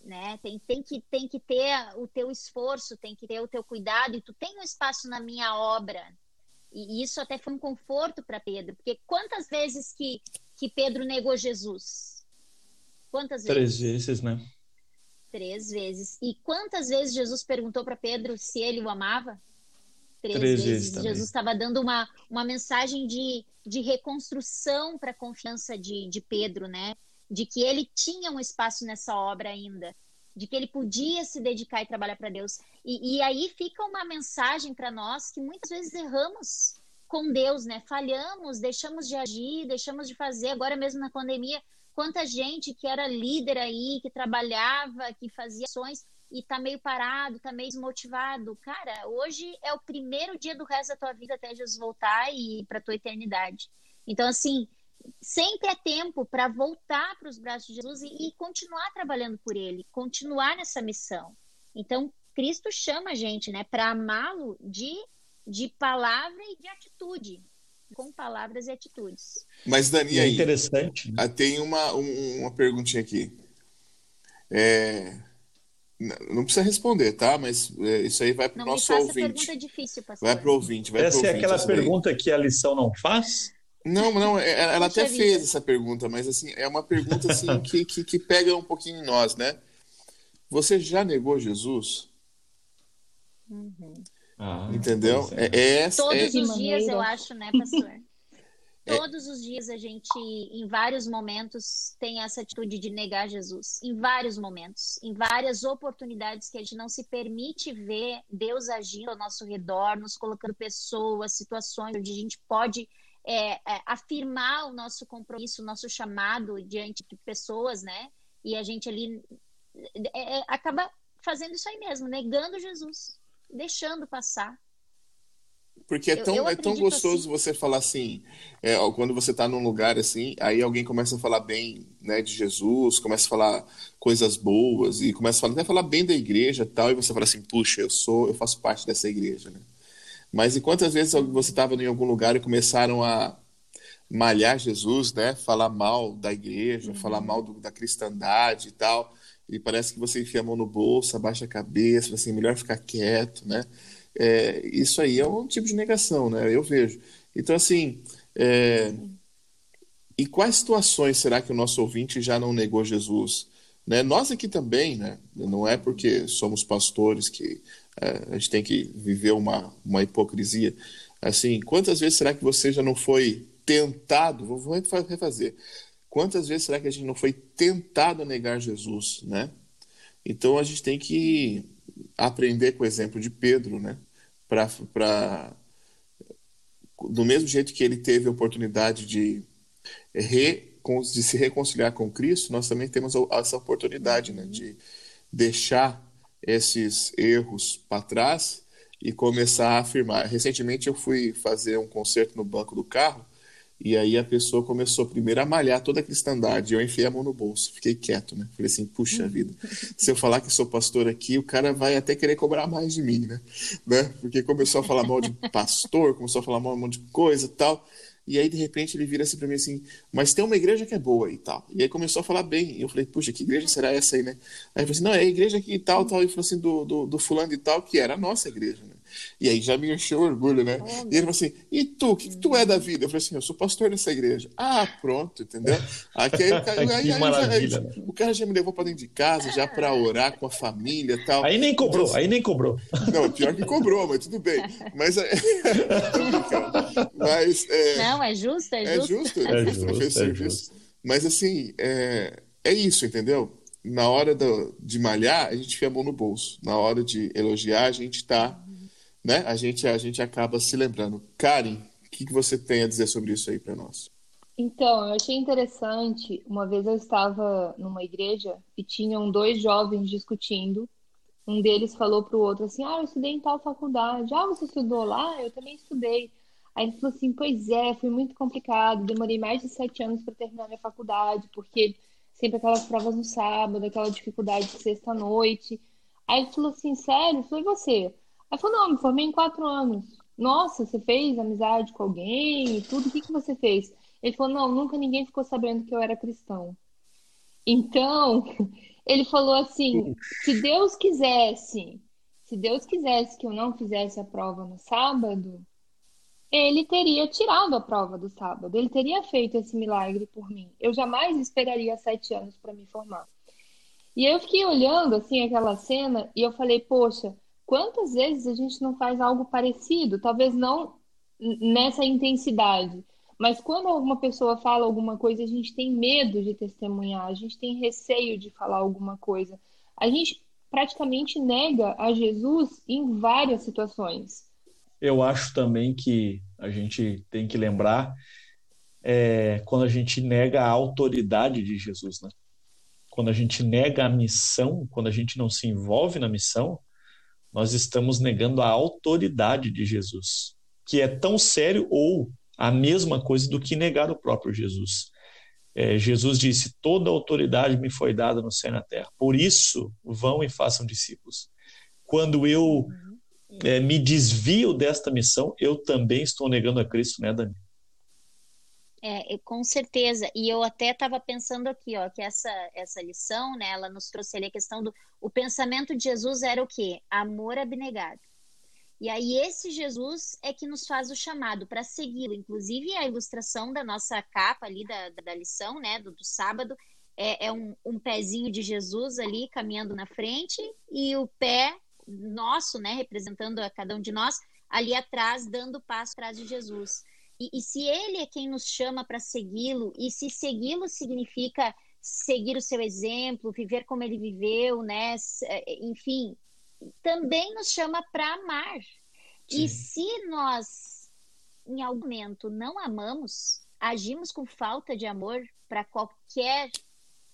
né? Tem, tem que tem que ter o teu esforço, tem que ter o teu cuidado e tu tem um espaço na minha obra. E isso até foi um conforto para Pedro, porque quantas vezes que que Pedro negou Jesus? Quantas vezes? Três vezes, né? Três vezes. E quantas vezes Jesus perguntou para Pedro se ele o amava? três, três vezes. vezes Jesus estava dando uma, uma mensagem de, de reconstrução para a confiança de, de Pedro, né? De que ele tinha um espaço nessa obra ainda, de que ele podia se dedicar e trabalhar para Deus. E, e aí fica uma mensagem para nós que muitas vezes erramos com Deus, né? Falhamos, deixamos de agir, deixamos de fazer. Agora mesmo na pandemia, quanta gente que era líder aí, que trabalhava, que fazia ações, e tá meio parado, tá meio desmotivado. Cara, hoje é o primeiro dia do resto da tua vida até Jesus voltar e para tua eternidade. Então, assim, sempre é tempo para voltar para os braços de Jesus e, e, continuar trabalhando por Ele, continuar nessa missão. Então, Cristo chama a gente, né, para amá-lo de, de palavra e de atitude, com palavras e atitudes. Mas Dani, é interessante. Né? Tem uma, uma perguntinha aqui. É, não precisa responder, tá? Mas é, isso aí vai para o nosso ouvinte. Pergunta difícil, pastor. Vai para o ouvinte. Vai essa é aquela pergunta que a lição não faz? Não, não, é, ela até fez essa pergunta, mas assim, é uma pergunta assim, que, que, que, pega um pouquinho em nós, né? Você já negou Jesus? Uhum. Ah, Entendeu? É, é, essa, Todos é... os dias, eu acho, né, pastor? É. Todos os dias a gente, em vários momentos, tem essa atitude de negar Jesus. Em vários momentos, em várias oportunidades que a gente não se permite ver Deus agindo ao nosso redor, nos colocando pessoas, situações onde a gente pode é, é, afirmar o nosso compromisso, o nosso chamado diante de pessoas, né? E a gente ali é, é acaba fazendo isso aí mesmo, negando Jesus, deixando passar. Porque é tão, eu, eu é tão gostoso assim. você falar assim, é, quando você está num lugar assim, aí alguém começa a falar bem né, de Jesus, começa a falar coisas boas e começa a falar, até falar bem da igreja tal, e você fala assim, puxa, eu sou, eu faço parte dessa igreja, né? Mas e quantas vezes você estava em algum lugar e começaram a malhar Jesus, né? Falar mal da igreja, uhum. falar mal do, da cristandade e tal. E parece que você enfia a mão no bolso, abaixa a cabeça, assim, melhor ficar quieto, né? É, isso aí é um tipo de negação, né? Eu vejo. Então, assim, é, e quais situações será que o nosso ouvinte já não negou Jesus? Né? Nós aqui também, né? não é porque somos pastores que é, a gente tem que viver uma, uma hipocrisia. Assim, quantas vezes será que você já não foi tentado? Vou refazer. Quantas vezes será que a gente não foi tentado a negar Jesus, né? Então a gente tem que aprender com o exemplo de Pedro, né? Para do mesmo jeito que ele teve a oportunidade de re, de se reconciliar com Cristo, nós também temos essa oportunidade né, de deixar esses erros para trás e começar a afirmar. Recentemente eu fui fazer um concerto no banco do carro e aí a pessoa começou primeiro a malhar toda a cristandade. Eu enfiei a mão no bolso, fiquei quieto, né? Falei assim, puxa vida, se eu falar que sou pastor aqui, o cara vai até querer cobrar mais de mim, né? né? Porque começou a falar mal de pastor, começou a falar mal de um monte de coisa e tal. E aí, de repente, ele vira assim para mim assim, mas tem uma igreja que é boa e tal. E aí começou a falar bem. E eu falei, puxa, que igreja será essa aí, né? Aí ele falou assim, não, é a igreja que tal, tal. E falou assim, do, do, do fulano e tal, que era a nossa igreja, né? E aí já me encheu orgulho, né? Oh, e ele falou assim: e tu, o que, que, tu é da vida? Eu falei assim: eu sou pastor dessa igreja. Ah, pronto, entendeu? Aqui aí, o, cara, aí, aí, aí, já, o cara já me levou para dentro de casa, já para orar com a família e tal. Aí nem cobrou, então, aí nem cobrou. Não, pior que cobrou, mas tudo bem. Mas, é, mas é, Não, é justo, é justo. É justo, é justo, é justo. Mas assim, é, é isso, entendeu? Na hora do, de malhar, a gente fica a mão no bolso. Na hora de elogiar, a gente está né, a gente, a gente acaba se lembrando. Karen, o que, que você tem a dizer sobre isso aí para nós? Então, eu achei interessante. Uma vez eu estava numa igreja e tinham dois jovens discutindo. Um deles falou para o outro assim: Ah, eu estudei em tal faculdade. Ah, você estudou lá? Eu também estudei. Aí ele falou assim: Pois é, foi muito complicado. Demorei mais de sete anos para terminar minha faculdade, porque sempre aquelas provas no sábado, aquela dificuldade de sexta-noite. Aí ele falou assim: Sério, foi você? Ela falou, não, me formei em quatro anos. Nossa, você fez amizade com alguém e tudo? O que, que você fez? Ele falou, não, nunca ninguém ficou sabendo que eu era cristão. Então, ele falou assim: se Deus quisesse, se Deus quisesse que eu não fizesse a prova no sábado, ele teria tirado a prova do sábado, ele teria feito esse milagre por mim. Eu jamais esperaria sete anos para me formar. E eu fiquei olhando assim aquela cena e eu falei, poxa, Quantas vezes a gente não faz algo parecido? Talvez não nessa intensidade, mas quando alguma pessoa fala alguma coisa, a gente tem medo de testemunhar, a gente tem receio de falar alguma coisa. A gente praticamente nega a Jesus em várias situações. Eu acho também que a gente tem que lembrar é, quando a gente nega a autoridade de Jesus, né? Quando a gente nega a missão, quando a gente não se envolve na missão, nós estamos negando a autoridade de Jesus, que é tão sério ou a mesma coisa do que negar o próprio Jesus. É, Jesus disse: Toda autoridade me foi dada no céu e na terra. Por isso, vão e façam discípulos. Quando eu é, me desvio desta missão, eu também estou negando a Cristo, né, Dani? É, com certeza. E eu até estava pensando aqui, ó, que essa essa lição, né, ela nos trouxe ali a questão do o pensamento de Jesus era o quê? Amor abnegado. E aí esse Jesus é que nos faz o chamado para segui-lo. Inclusive a ilustração da nossa capa ali da, da lição, né, do, do sábado, é, é um, um pezinho de Jesus ali caminhando na frente e o pé nosso, né, representando a cada um de nós, ali atrás, dando passo atrás de Jesus. E, e se ele é quem nos chama para segui-lo, e se segui-lo significa seguir o seu exemplo, viver como ele viveu, né? É, enfim, também nos chama para amar. Sim. E se nós, em algum momento, não amamos, agimos com falta de amor para qualquer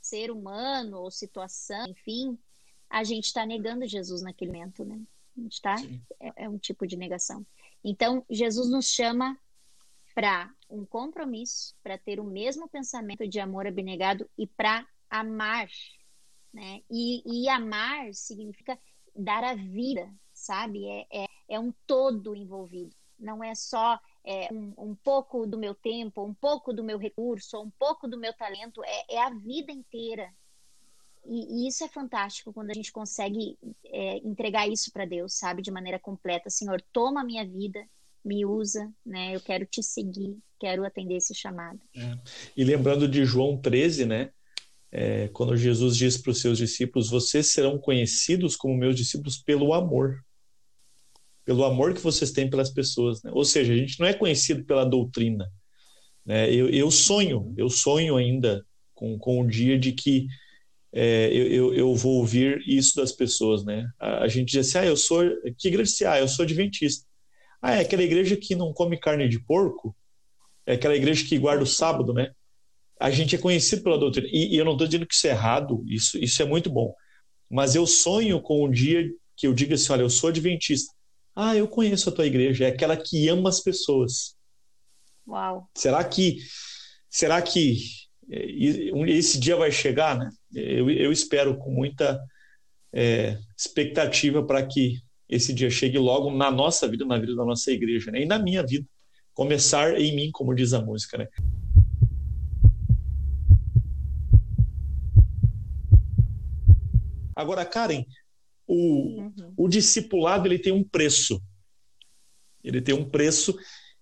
ser humano ou situação, enfim, a gente está negando Jesus naquele momento, né? A gente tá, é, é um tipo de negação. Então, Jesus nos chama para um compromisso, para ter o mesmo pensamento de amor abnegado e para amar, né? E, e, amar significa dar a vida, sabe? É, é, é um todo envolvido. Não é só é, um, um, pouco do meu tempo, um pouco do meu recurso, um pouco do meu talento, é, é a vida inteira. E, e, isso é fantástico quando a gente consegue é, entregar isso para Deus, sabe, de maneira completa. Senhor, toma a minha vida, me usa, né? Eu quero te seguir, quero atender esse chamado. É. E lembrando de João 13, né? É, quando Jesus diz para os seus discípulos: Vocês serão conhecidos como meus discípulos pelo amor pelo amor que vocês têm pelas pessoas. Né? Ou seja, a gente não é conhecido pela doutrina. Né? Eu, eu sonho, eu sonho ainda com, com o dia de que é, eu, eu, vou ouvir isso das pessoas, né? A, a, gente diz assim, ah, eu sou, que igreja? Ah, eu sou adventista. Ah, é aquela igreja que não come carne de porco? É aquela igreja que guarda o sábado, né? A gente é conhecido pela doutrina. E, e eu não estou dizendo que isso é errado, isso, isso é muito bom. Mas eu sonho com o dia que eu diga assim, olha, eu sou adventista. Ah, eu conheço a tua igreja, é aquela que ama as pessoas. Uau. Será que será que é, esse dia vai chegar, né? Eu, eu espero com muita é, expectativa para que esse dia chegue logo na nossa vida, na vida da nossa igreja, né? E na minha vida. Começar em mim, como diz a música, né? Agora, Karen, o, uhum. o discipulado ele tem um preço. Ele tem um preço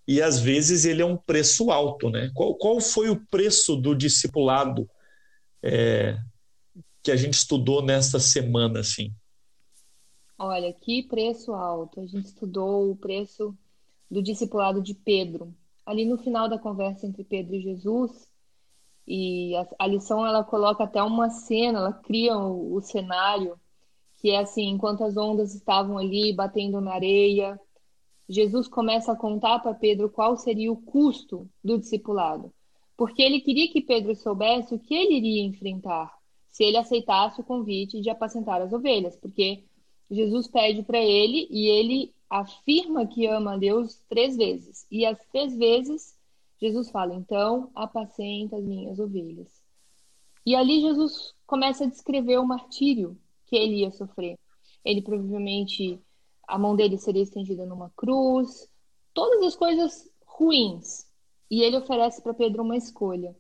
e às vezes ele é um preço alto, né? Qual, qual foi o preço do discipulado é, que a gente estudou nesta semana, assim? Olha, que preço alto. A gente estudou o preço do discipulado de Pedro. Ali no final da conversa entre Pedro e Jesus, e a, a lição ela coloca até uma cena, ela cria o, o cenário que é assim, enquanto as ondas estavam ali batendo na areia, Jesus começa a contar para Pedro qual seria o custo do discipulado, porque ele queria que Pedro soubesse o que ele iria enfrentar se ele aceitasse o convite de apacentar as ovelhas, porque Jesus pede para ele e ele afirma que ama a Deus três vezes. E as três vezes Jesus fala: "Então, apacenta as minhas ovelhas". E ali Jesus começa a descrever o martírio que ele ia sofrer. Ele provavelmente a mão dele seria estendida numa cruz, todas as coisas ruins. E ele oferece para Pedro uma escolha.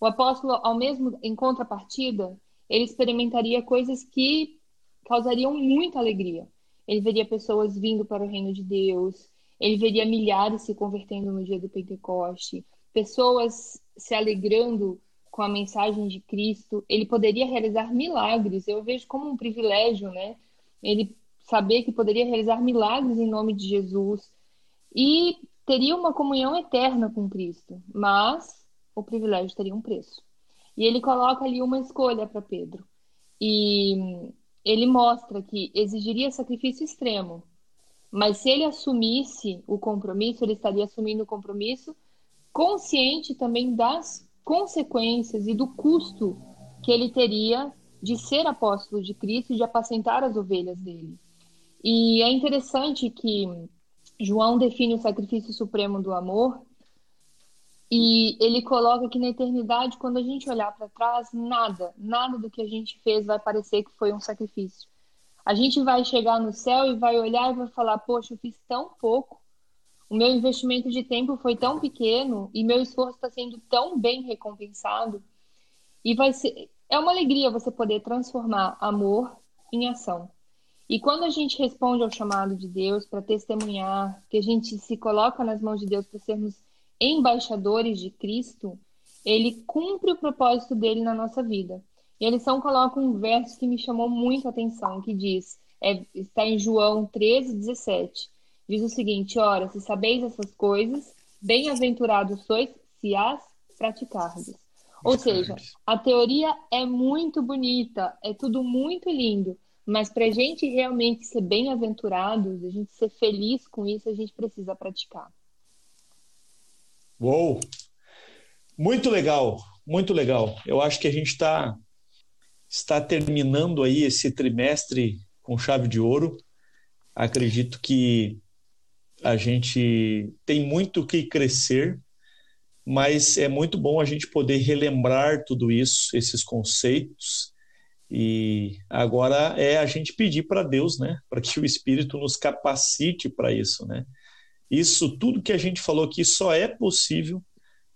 O apóstolo, ao mesmo em contrapartida, ele experimentaria coisas que causariam muita alegria. Ele veria pessoas vindo para o reino de Deus, ele veria milhares se convertendo no dia do Pentecoste, pessoas se alegrando com a mensagem de Cristo, ele poderia realizar milagres. Eu vejo como um privilégio, né? Ele saber que poderia realizar milagres em nome de Jesus e teria uma comunhão eterna com Cristo, mas o privilégio teria um preço. E ele coloca ali uma escolha para Pedro. E ele mostra que exigiria sacrifício extremo, mas se ele assumisse o compromisso, ele estaria assumindo o compromisso consciente também das consequências e do custo que ele teria de ser apóstolo de Cristo e de apacentar as ovelhas dele. E é interessante que João define o sacrifício supremo do amor e ele coloca que na eternidade, quando a gente olhar para trás, nada, nada do que a gente fez vai parecer que foi um sacrifício. A gente vai chegar no céu e vai olhar e vai falar: Poxa, eu fiz tão pouco o meu investimento de tempo foi tão pequeno e meu esforço está sendo tão bem recompensado. E vai ser é uma alegria você poder transformar amor em ação. E quando a gente responde ao chamado de Deus para testemunhar, que a gente se coloca nas mãos de Deus para sermos embaixadores de Cristo, ele cumpre o propósito dele na nossa vida. E a lição coloca um verso que me chamou muito a atenção, que diz, é, está em João 13, 17 diz o seguinte: Ora, se sabeis essas coisas, bem-aventurados sois se as praticardes. Ou seja, a teoria é muito bonita, é tudo muito lindo, mas para a gente realmente ser bem-aventurados, a gente ser feliz com isso, a gente precisa praticar. Uou! Muito legal, muito legal. Eu acho que a gente está está terminando aí esse trimestre com chave de ouro. Acredito que a gente tem muito que crescer, mas é muito bom a gente poder relembrar tudo isso, esses conceitos, E agora é a gente pedir para Deus, né, para que o Espírito nos capacite para isso, né? Isso tudo que a gente falou aqui só é possível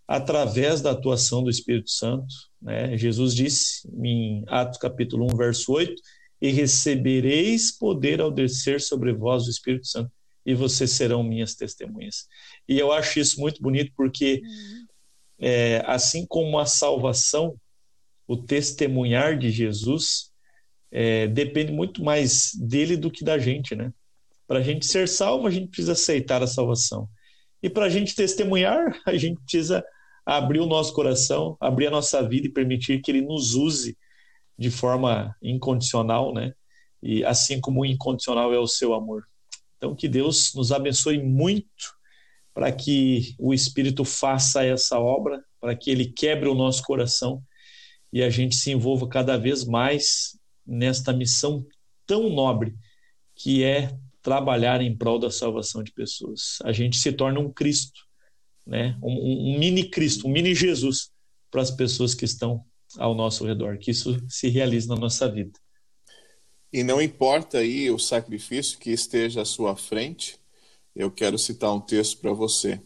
através da atuação do Espírito Santo, né? Jesus disse em Atos capítulo 1, verso 8, e recebereis poder ao descer sobre vós o Espírito Santo, e vocês serão minhas testemunhas. E eu acho isso muito bonito porque uhum. é, assim como a salvação o testemunhar de Jesus é, depende muito mais dele do que da gente, né? Para a gente ser salvo, a gente precisa aceitar a salvação. E para a gente testemunhar, a gente precisa abrir o nosso coração, abrir a nossa vida e permitir que ele nos use de forma incondicional, né? E assim como incondicional é o seu amor. Então, que Deus nos abençoe muito para que o Espírito faça essa obra, para que ele quebre o nosso coração e a gente se envolva cada vez mais nesta missão tão nobre que é trabalhar em prol da salvação de pessoas. A gente se torna um Cristo, né? um, um mini Cristo, um mini Jesus para as pessoas que estão ao nosso redor, que isso se realize na nossa vida. E não importa aí o sacrifício que esteja à sua frente, eu quero citar um texto para você.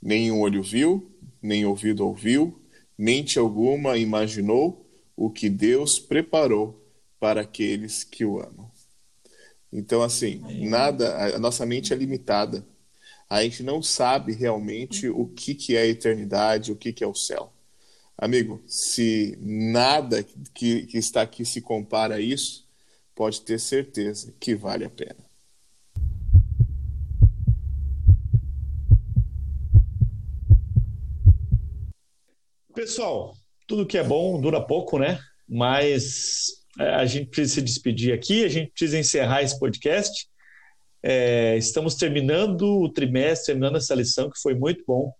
Nenhum olho viu, nem ouvido ouviu, mente alguma imaginou o que Deus preparou para aqueles que o amam. Então, assim, nada, a nossa mente é limitada. A gente não sabe realmente o que, que é a eternidade, o que, que é o céu. Amigo, se nada que, que está aqui se compara a isso, pode ter certeza que vale a pena. Pessoal, tudo que é bom dura pouco, né? Mas a gente precisa se despedir aqui, a gente precisa encerrar esse podcast. É, estamos terminando o trimestre, terminando essa lição que foi muito bom.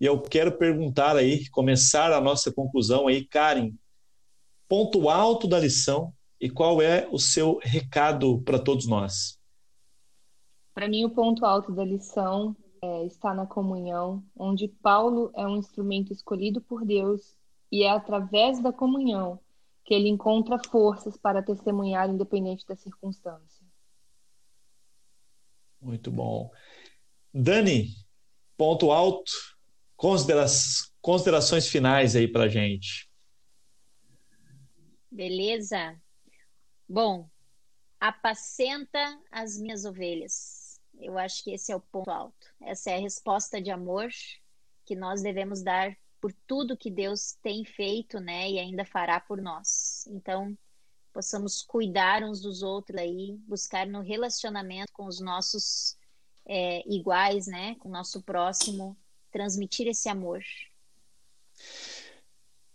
E eu quero perguntar aí, começar a nossa conclusão aí, Karen, ponto alto da lição e qual é o seu recado para todos nós? Para mim, o ponto alto da lição é, está na comunhão, onde Paulo é um instrumento escolhido por Deus e é através da comunhão que ele encontra forças para testemunhar independente da circunstância. Muito bom. Dani, ponto alto, considera considerações finais aí para gente. Beleza. Bom, apacenta as minhas ovelhas eu acho que esse é o ponto alto. Essa é a resposta de amor que nós devemos dar por tudo que Deus tem feito, né, e ainda fará por nós. Então, possamos cuidar uns dos outros aí, buscar no relacionamento com os nossos é, iguais, né, com o nosso próximo, transmitir esse amor.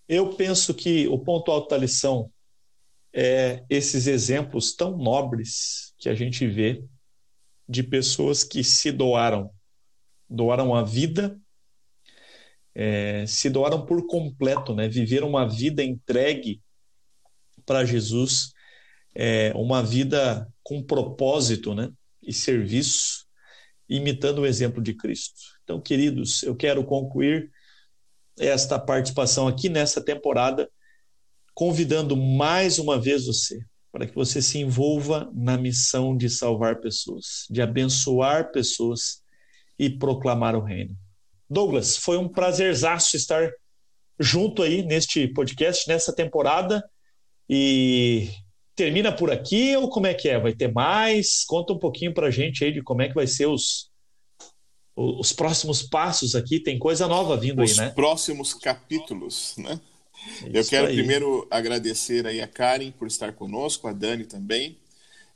Eu penso que o ponto alto da lição é esses exemplos tão nobres que a gente vê de pessoas que se doaram, doaram a vida, é, se doaram por completo, né? viveram uma vida entregue para Jesus, é, uma vida com propósito né? e serviço, imitando o exemplo de Cristo. Então, queridos, eu quero concluir esta participação aqui nessa temporada, convidando mais uma vez você para que você se envolva na missão de salvar pessoas, de abençoar pessoas e proclamar o reino. Douglas, foi um prazerzaço estar junto aí neste podcast, nessa temporada. E termina por aqui ou como é que é? Vai ter mais? Conta um pouquinho para a gente aí de como é que vai ser os, os próximos passos aqui. Tem coisa nova vindo os aí, né? Os próximos capítulos, né? eu quero aí. primeiro agradecer aí a Karen por estar conosco, a Dani também.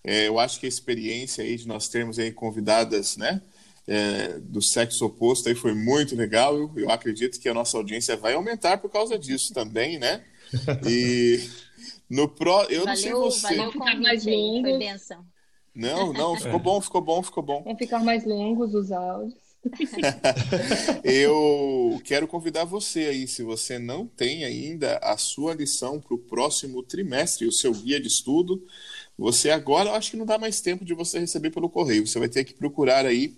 É, eu acho que a experiência aí de nós termos aí convidadas, né, é, do sexo oposto aí foi muito legal. Eu, eu acredito que a nossa audiência vai aumentar por causa disso também, né? E no pro, eu valeu, não sei você. Valeu ficar mais longo. Foi benção. Não, não, ficou bom, ficou bom, ficou bom. Vão ficar mais longos os áudios. eu quero convidar você aí, se você não tem ainda a sua lição para o próximo trimestre, o seu guia de estudo, você agora, eu acho que não dá mais tempo de você receber pelo correio. Você vai ter que procurar aí,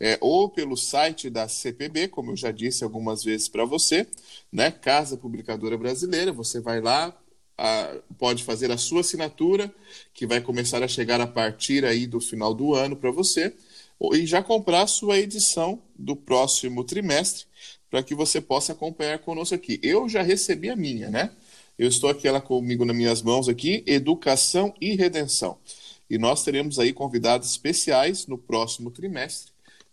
é, ou pelo site da CPB, como eu já disse algumas vezes para você, né? Casa Publicadora Brasileira. Você vai lá, a, pode fazer a sua assinatura, que vai começar a chegar a partir aí do final do ano para você, e já comprar a sua edição do próximo trimestre, para que você possa acompanhar conosco aqui. Eu já recebi a minha, né? Eu estou aqui ela comigo nas minhas mãos aqui, Educação e Redenção. E nós teremos aí convidados especiais no próximo trimestre,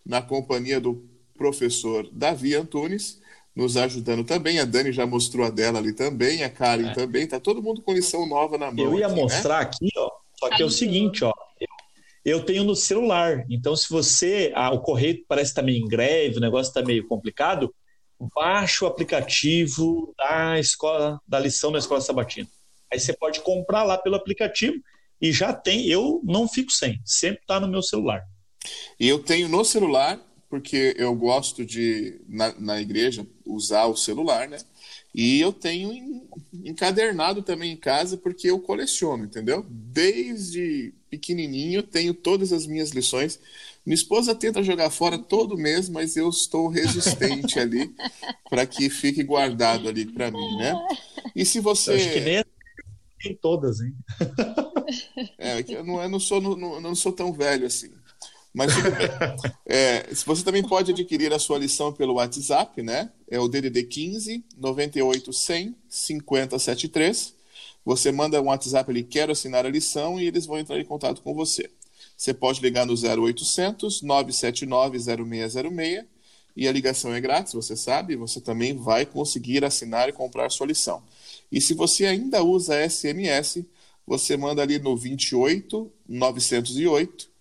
na companhia do professor Davi Antunes, nos ajudando também. A Dani já mostrou a dela ali também, a Karen é. também. Tá todo mundo com lição nova na mão. Eu ia aqui, né? mostrar né? aqui, ó. Só que é o seguinte, ó. Eu tenho no celular. Então, se você. Ah, o correio parece estar tá meio em greve, o negócio está meio complicado. Baixa o aplicativo da escola, da lição da escola sabatina. Aí você pode comprar lá pelo aplicativo e já tem. Eu não fico sem, sempre está no meu celular. E eu tenho no celular porque eu gosto de, na, na igreja, usar o celular, né? E eu tenho encadernado também em casa porque eu coleciono, entendeu? Desde pequenininho eu tenho todas as minhas lições. Minha esposa tenta jogar fora todo mês, mas eu estou resistente ali para que fique guardado ali para mim, né? E se você. Eu acho que nem tem todas, hein? É, eu não, eu não, sou, não, não sou tão velho assim. Mas é, você também pode adquirir a sua lição pelo WhatsApp, né? É o DDD 15 98 100 5073. Você manda um WhatsApp ali, quero assinar a lição, e eles vão entrar em contato com você. Você pode ligar no 0800 979 0606 e a ligação é grátis, você sabe, você também vai conseguir assinar e comprar sua lição. E se você ainda usa SMS, você manda ali no 28 908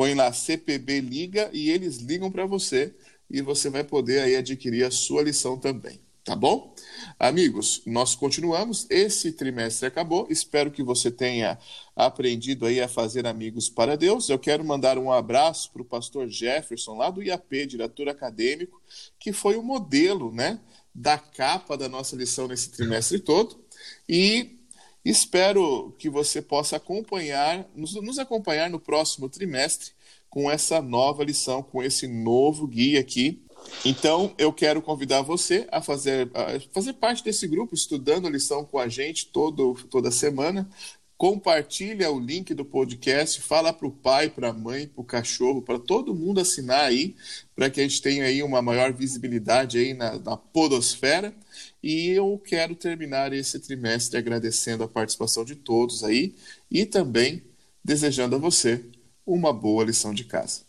põe lá CPB Liga e eles ligam para você e você vai poder aí adquirir a sua lição também. Tá bom? Amigos, nós continuamos. Esse trimestre acabou. Espero que você tenha aprendido aí a fazer amigos para Deus. Eu quero mandar um abraço para o pastor Jefferson, lá do IAP, diretor acadêmico, que foi o modelo né, da capa da nossa lição nesse trimestre todo. E Espero que você possa acompanhar, nos, nos, acompanhar no próximo trimestre com essa nova lição, com esse novo guia aqui. Então, eu quero convidar você a fazer, a fazer parte desse grupo, estudando a lição com a gente todo, toda semana. Compartilha o link do podcast, fala para o pai, para a mãe, para o cachorro, para todo mundo assinar aí, para que a gente tenha aí uma maior visibilidade aí na, na podosfera. E eu quero terminar esse trimestre agradecendo a participação de todos aí e também desejando a você uma boa lição de casa.